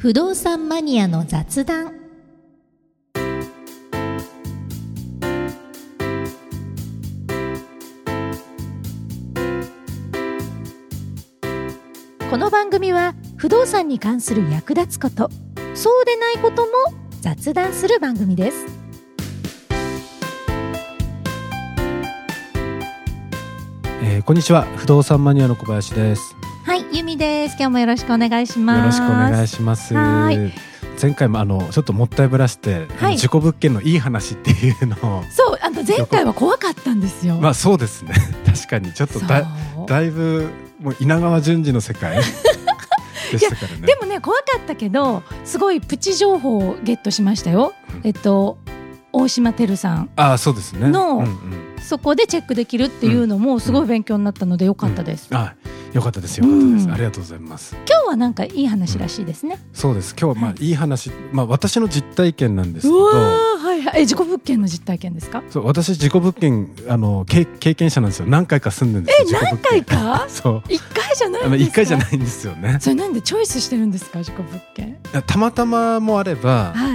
不動産マニアの雑談。この番組は不動産に関する役立つことそうでないことも雑談する番組です。えーこんにちは。不動産マニアの小林です。ゆみです。今日もよろしくお願いします。よろしくお願いします。は前回もあのちょっともったいぶらして、はい。自己物件のいい話っていうのをそうあの前回は怖かったんですよ。まあそうですね。確かにちょっとだだいぶもう稲川淳二の世界 でしたからね。でもね怖かったけどすごいプチ情報をゲットしましたよ。うん。えっと大島てるさん。ああそうですね。のうんうん。そこでチェックできるっていうのもすごい勉強になったのでよかったです。あよかったですよかったです、うんありがとうございます今日はなんかいい話らしいですね。そうです今日はまあはいいますまあ私の実体験なんですけうどはいはいえ自己物件の実体験ですか？そう私自己物件あの経経験者なんですよ何回か住んでるんですよえ何回か？そう一回じゃないんですか？一回じゃないんですよねそれなんでチョイスしてるんですか自己物件？たまたまもあれば、はい。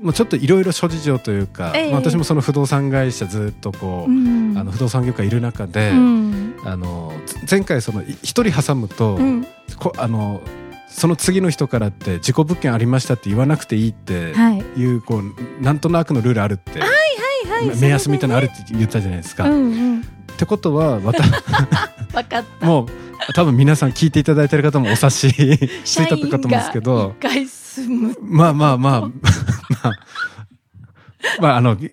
もうちょっといろいろ諸事情というか、ええまあ、私もその不動産会社ずっとこう、うんあの不動産業界いる中で、うんあのつ前回そのい一人挟むと、うんこあのその次の人からって自己物件ありましたって言わなくていいってはいいうこうなんとなくのルールあるって、はいはい。目安みたいなのあるる。って言ったじゃないですか。うんっうん。てことはまた わかった。もう多分皆さん聞いていただいてる方もお察し つ社いたかと思うんですけどまあまあまあ、まあ、まああの、ぎ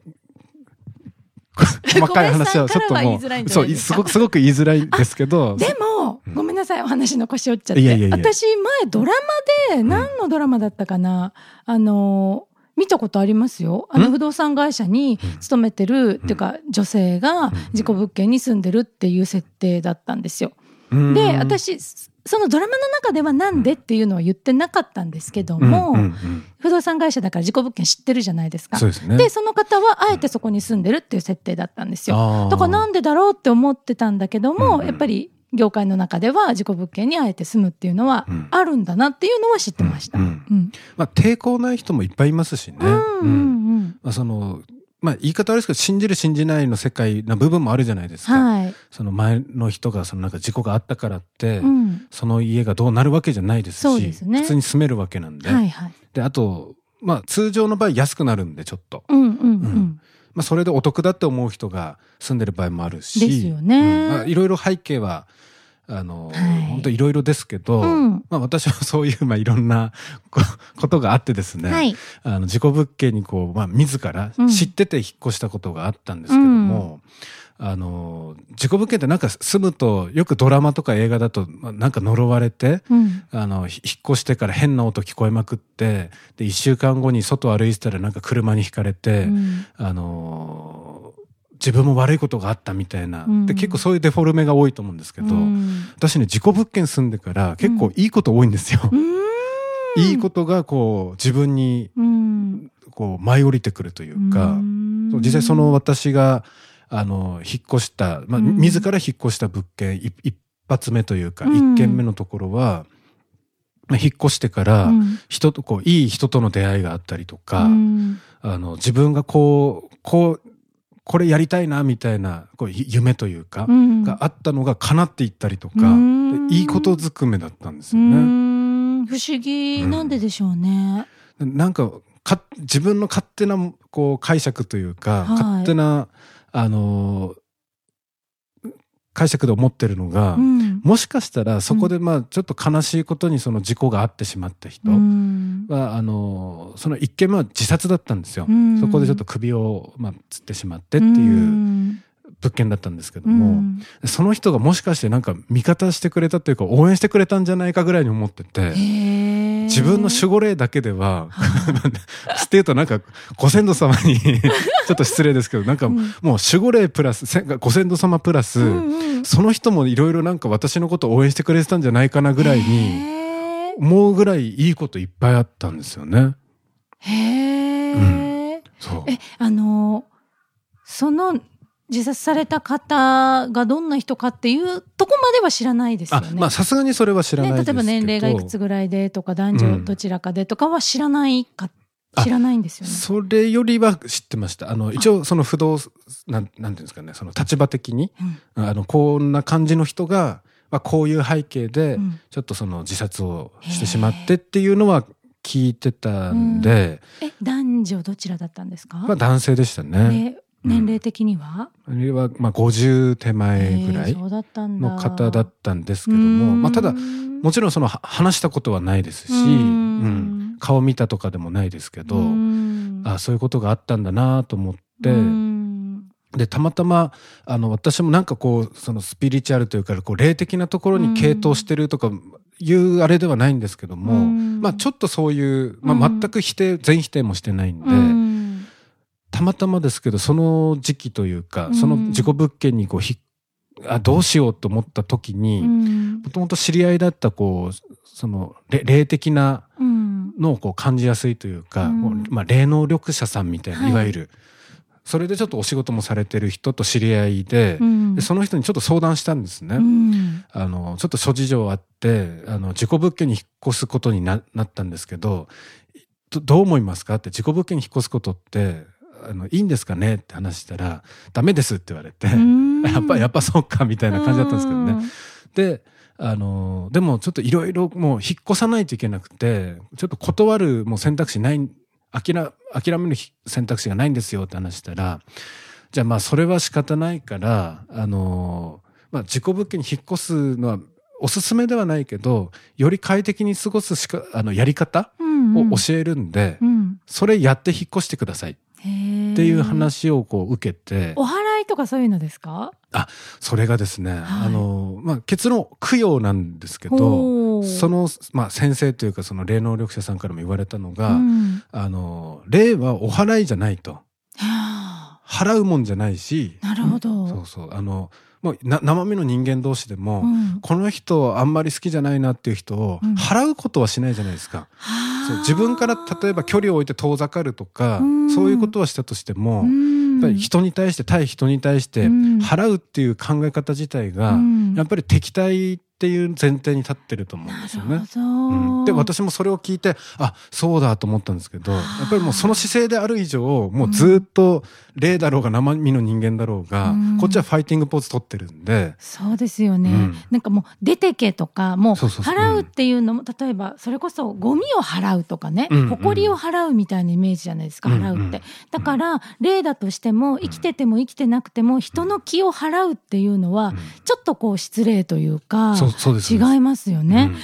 細かい話はちょっともう、そう、すごく、すごく言いづらいんですけど、でも、うんごめんなさい、お話の腰折っちゃって。いやいやいや私、前ドラマで、ん何のドラマだったかな、あの、見たことありますよ。あのん？不動産会社にうん。勤めてる、っていうか、女性が自己物件に住んでるっていう設定だったんですよ。うん。で、、私、そのドラマの中ではなんでっていうのは言ってなかったんですけどうんも、うんうん不動産会社だから自己物件知ってるじゃないですかそう。ですね。で、その方はあえてそこに住んでるっていう設定だったんですよ。だからなんでだろうって思ってたんだけども、うんうんやっぱり業界の中では自己物件にあえて住むっていうのはうんあるんだなっていうのは知ってました。ううんん。まあ、抵抗ない人もいっぱいいますしね。うんうんうんうんまあ、その、まあ、言い方悪いですけど、信じる信じないの世界な部分もあるじゃないですか。はい。その前の人が、そのなんか事故があったからって、うん。その家がどうなるわけじゃないですし、ね普通に住めるわけなんで。はいはい。で、あと、まあ、通常の場合安くなるんで、ちょっと。うんうんううんん。まあ、それでお得だって思う人が住んでる場合もあるし。ですよねいろいろ背景は、あの、はい。本当いろいろですけど、うん。まあ、私はそういう、まあ、いろんなこことがあってですね、はい。あの、自己物件にこう、まあ、自らうん。知ってて引っ越したことがあったんですけども、あの、自己物件ってなんか住むと、よくドラマとか映画だと、まあなんか呪われて、うん。あの、ひ引っ越してから変な音聞こえまくって、で、一週間後に外歩いてたらなんか車にひかれて、うん。あのー自分も悪いことがあったみたいな、うん。で、結構そういうデフォルメが多いと思うんですけど、うん。私ね、自己物件住んでから結構いいこと多いんですよ。うん。いいことがこう、自分にうん。こう、舞い降りてくるというか、実際その私が、あの、引っ越した、まあ、うん。自ら引っ越した物件、い一発目というか、うん。一軒目のところは、まあ、引っ越してから、うん。人と、こう、いい人との出会いがあったりとか、うん。あの、自分がこう、こう、これやりたいな、みたいな、こう、ゆ夢というか、うん。があったのが叶っていったりとか、いいことずくめだったんですうよね。ん。不思議なんででしょうね。なんか、か、自分の勝手な、こう、解釈というか、はい。勝手な、あのー解釈で思ってるのが、うんもしかしたらそこでまあちょっと悲しいことにその事故があってしまった人うん。は、あのーその一件目は自殺だったんですよ。うん。そこでちょっと首を、まあ、つってしまってってういうん。物件だったんですけども、うん。その人がもしかしてなんか味方してくれたというか応援してくれたんじゃないかぐらいに思ってて、自分の守護霊だけでは、はっていうとなんかご先祖様に ちょっと失礼ですけど、なんかうん。もう守護霊プラス、せご先祖様プラス、うんうんその人もいろいろなんか私のことを応援してくれてたんじゃないかなぐらいに、思うぐらいいいこといっぱいあったんですよね。へー。そう。えあのその自殺された方がどんな人かっていうとこまでは知らないですよね。あまあさすがにそれは知らないね、ですけど、例えば年齢がいくつぐらいでとか男女どちらかでとかは知らないか、知らないんですよね。それよりは知ってました。あの、一応その不動、なん、なんていうんですかね、その立場的に、あの、こんな感じの人が、まあ、こういう背景で、ちょっとその自殺をしてしまってっていうのは聞いてたんで。え、男女どちらだったんですか？まあ男性でしたね。年齢的には、あれは、まあ、50手前ぐらいの方だったんですけども、まあ、ただ、もちろんその話したことはないですし、うん、顔見たとかでもないですけど、あそういうことがあったんだなと思って、で、たまたま、あの、私もなんかこう、そのスピリチュアルというか、こう、霊的なところに傾倒してるとか、いうあれではないんですけども、まあちょっとそういう、まあ全く否定、全否定もしてないんで、たまたまですけど、その時期というか、その事故物件にこうひ、あ、どうしようと思った時に、もともと知り合いだったこう、その、霊的なのをこう感じやすいというか、まあ霊能力者さんみたいな、い。わゆる、それでちょっとお仕事もされてる人と知り合いで、うん、でその人にちょっと相談したんですね。うん、あの、ちょっと諸事情あって、あの、事故物件に引っ越すことになったんですけど、どう思いますかって、事故物件に引っ越すことって、あの、いいんですかねって話したら、ダメですって言われて、やっぱ、やっぱそうかみたいな感じだったんですけどね。で、あの、でもちょっといろいろもう引っ越さないといけなくて、ちょっと断るもう選択肢ない諦諦める選択肢がないんですよって話したら、じゃあまあそれは仕方ないから、あの、まあ事故物件に引っ越すのはおすすめではないけど、より快適に過ごすしか、あの、やり方を教えるんで、うんうん、それやって引っ越してください。っていう話をこう受けて。お払いとかそういうのですか？あ、それがですね、はい、あの、まあ、結論、供養なんですけど、その、まあ、先生というか、その霊能力者さんからも言われたのが、うん、あの、霊はお払いじゃないと。払うもんじゃないし。なるほど。そうそう。あの、もう生身の人間同士でも、うん、この人あんまり好きじゃないなっていう人を払うことはしないじゃないですか。うん、そう自分から例えば距離を置いて遠ざかるとか、うん、そういうことはしたとしても、やっぱり人に対して対人に対して払うっていう考え方自体が、やっぱり敵対っていう前提に立ってると思うんですよね。うん、で私もそれを聞いてあそうだと思ったんですけどやっぱりもうその姿勢である以上もうずっと霊だろうが生身の人間だろうが、うん、こっちはファイティングポーズ取ってるんで。そうですよね、うん、なんかもう出てけとかもう払うっていうのも例えばそれこそゴミを払うとかね、うん、埃を払うみたいなイメージじゃないですか、払うって。だから霊だとしても生きてても生きてなくても人の気を払うっていうのはちょっとこう失礼というか、違いますよね、うん、え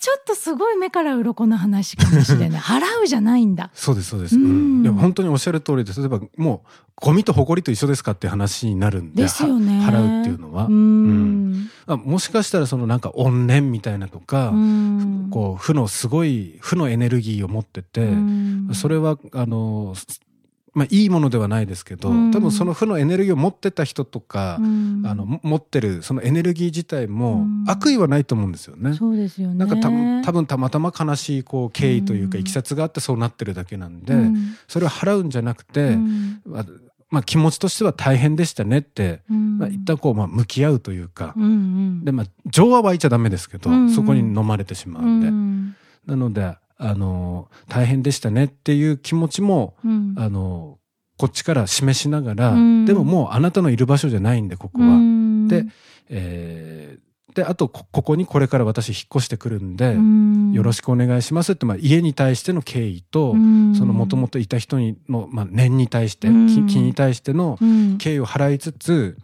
ちょっとすごい目から鱗の話かもしれない。払うじゃないんだ。そうですそうです、うん、でも本当におっしゃる通りで例えばもうゴミと埃と一緒ですかって話になるんでですよね。払うっていうのは。うん、うん、もしかしたらそのなんか怨念みたいなとか、こう負のすごい負のエネルギーを持ってて、それはあのまあ、いいものではないですけど、うん、多分その負のエネルギーを持ってた人とか、うん、あの持ってるそのエネルギー自体も悪意はないと思うんですよね。そうですよね。なんかた多分たまたま悲しいこう経緯というか、いきさつがあってそうなってるだけなんで、それを払うんじゃなくて、まあ、まあ、気持ちとしては大変でしたねって、まあ、一旦こう、まあ、向き合うというか、うんうん、で、まあ、情は湧いちゃダメですけど、うんうん、そこに飲まれてしまうんで。うん、なので、あの、大変でしたねっていう気持ちも、うん、あの、こっちから示しながら、うん、でももうあなたのいる場所じゃないんで、ここは。うん、で、えー、で、あとこ、ここにこれから私引っ越してくるんで、よろしくお願いしますって、まあ、家に対しての敬意と、そのもともといた人にの、まあ、念に対して、気気に対しての敬意を払いつつ、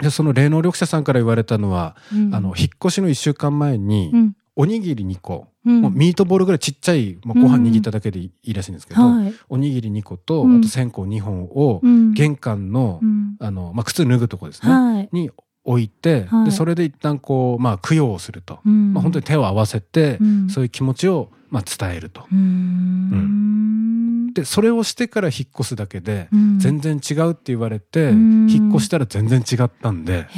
で、その霊能力者さんから言われたのは、あの、引っ越しの一週間前に、おにぎり2個、うん、ミートボールぐらいちっちゃい、まあ、ご飯握っただけでいいらしいんですけど、うんはい、おにぎり2個と、あと線香2本を、玄関の、あの、まあ、靴脱ぐとこですね、はい、に置いて、はい、で、それで一旦こう、まあ、供養をすると。まあ、本当に手を合わせて、そういう気持ちを、まあ、伝えると。で、それをしてから引っ越すだけで、全然違うって言われて、引っ越したら全然違ったんで。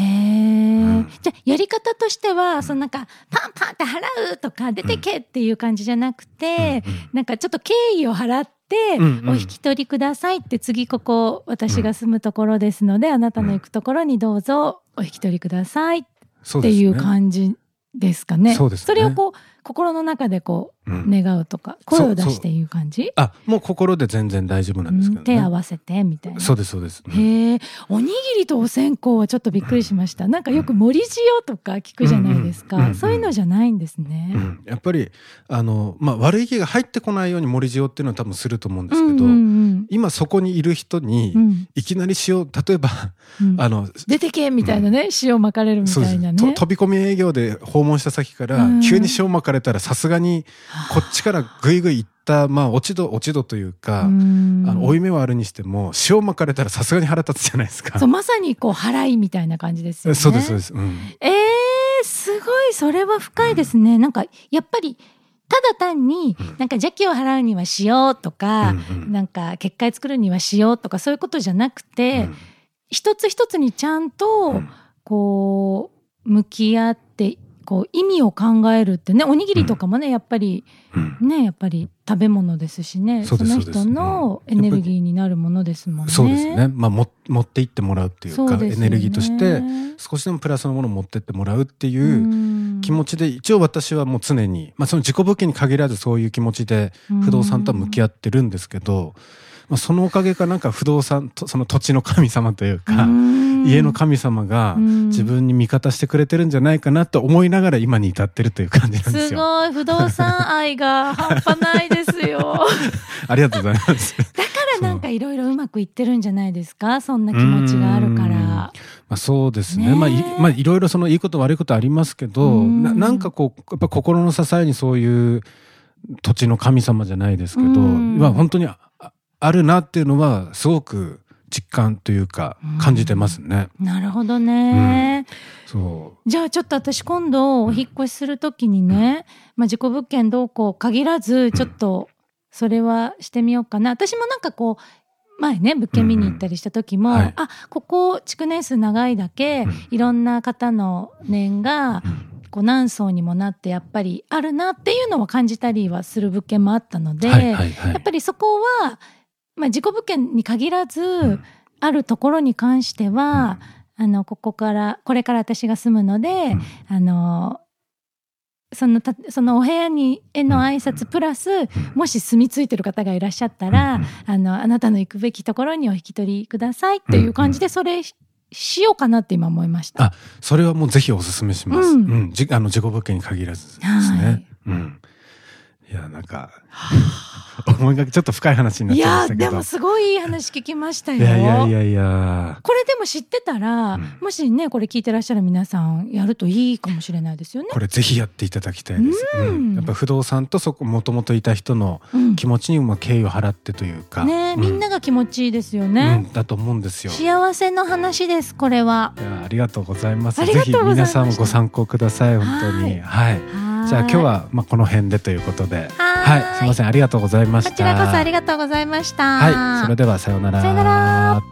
じゃあ、やり方としては、そのなんか、パンパンって払うとか、出てけっていう感じじゃなくて、なんかちょっと敬意を払って、て、お引き取りくださいって次ここ私が住むところですので、あなたの行くところにどうぞお引き取りくださいっていう感じですかね。そうです、ね、それをこう心の中でこう、願うとか声を出していう感じ？あもう心で全然大丈夫なんですけど、ね、手合わせてみたいな。そうですそうです、へえ。おにぎりとお線香はちょっとびっくりしました、なんかよく盛り塩とか聞くじゃないですか、そういうのじゃないんですね、やっぱりあの、まあ、悪い気が入ってこないように盛り塩っていうのは多分すると思うんですけど、今そこにいる人に、いきなり塩例えば、あの出てけみたいなね、塩まかれるみたいなね。飛び込み営業で訪問した先から、急に塩まかれたらさすがにこっちからぐいぐい行った、まあ、落ち度、落ち度というか、あの、負い目はあるにしても、塩まかれたらさすがに腹立つじゃないですか。そう、まさにこう、払いみたいな感じですよね。そうです、そうです。うん、ええー、すごい、それは深いですね。うん、なんか、やっぱり、ただ単に、なんか邪気を払うにはしようとか、うんうん、なんか結界作るにはしようとか、そういうことじゃなくて、うん、一つ一つにちゃんと、こう、向き合ってこう意味を考えるってねおにぎりとかもね、やっぱり、ねやっぱり食べ物ですしね。その人のエネルギーになるものですもんね。そうですね、まあ、も持っていってもらうっていうか、ね、エネルギーとして少しでもプラスのものを持ってってもらうっていう気持ちで一応私はもう常に、まあ、その自己物件に限らずそういう気持ちで不動産とは向き合ってるんですけど。まあ、そのおかげかなんか不動産とその土地の神様というか家の神様が自分に味方してくれてるんじゃないかなと思いながら今に至ってるという感じなんですよ。すごい不動産愛が半端ないですよ。ありがとうございます。だからなんかいろいろうまくいってるんじゃないですか？そんな気持ちがあるから。まあ、そうですね。ねまあい、まあ、いろいろそのいいこと悪いことありますけど、ななんかこう、やっぱ心の支えにそういう土地の神様じゃないですけど、まあ本当にあるなっていうのはすごく実感というか感じてますね。うん、なるほどね、うん、そう。じゃあちょっと私今度お引越しするときにね、うん、まあ自己物件どうこう限らずちょっとそれはしてみようかな。私もなんかこう前ね物件見に行ったりした時も、うんはい、あここ築年数長いだけ、いろんな方の念が、こう何層にもなってやっぱりあるなっていうのを感じたりはする物件もあったので、はいはいはい、やっぱりそこはまあ、事故物件に限らず、うん、あるところに関しては、うん、あのここからこれから私が住むので、うん、あのそのたそのお部屋にへの挨拶プラス、もし住み着いてる方がいらっしゃったら、あのあなたの行くべきところにお引き取りくださいっていう感じでそれしようかなって今思いました。あそれはもうぜひお勧めします。うん、じあの事故物件に限らずですね。はい、うんいやなんか思いがけちょっと深い話になっちゃいましたけど。いやでもすごいいい話聞きましたよ。いやいやいやいや。これでも知ってたら、うん、もしねこれ聞いてらっしゃる皆さんやるといいかもしれないですよね。これぜひやっていただきたいです、うん、やっぱ不動産とそこもともといた人の気持ちにも敬意を払ってというか、ねみんなが気持ちいいですよね、だと思うんですよ。幸せの話ですこれは。ありがとうございます。ぜひ皆さんもご参考ください。本当に。はいじゃあ今日はまあこの辺でということで、はい、すみませんありがとうございました。こちらこそありがとうございました。はい、それではさようなら。さようなら。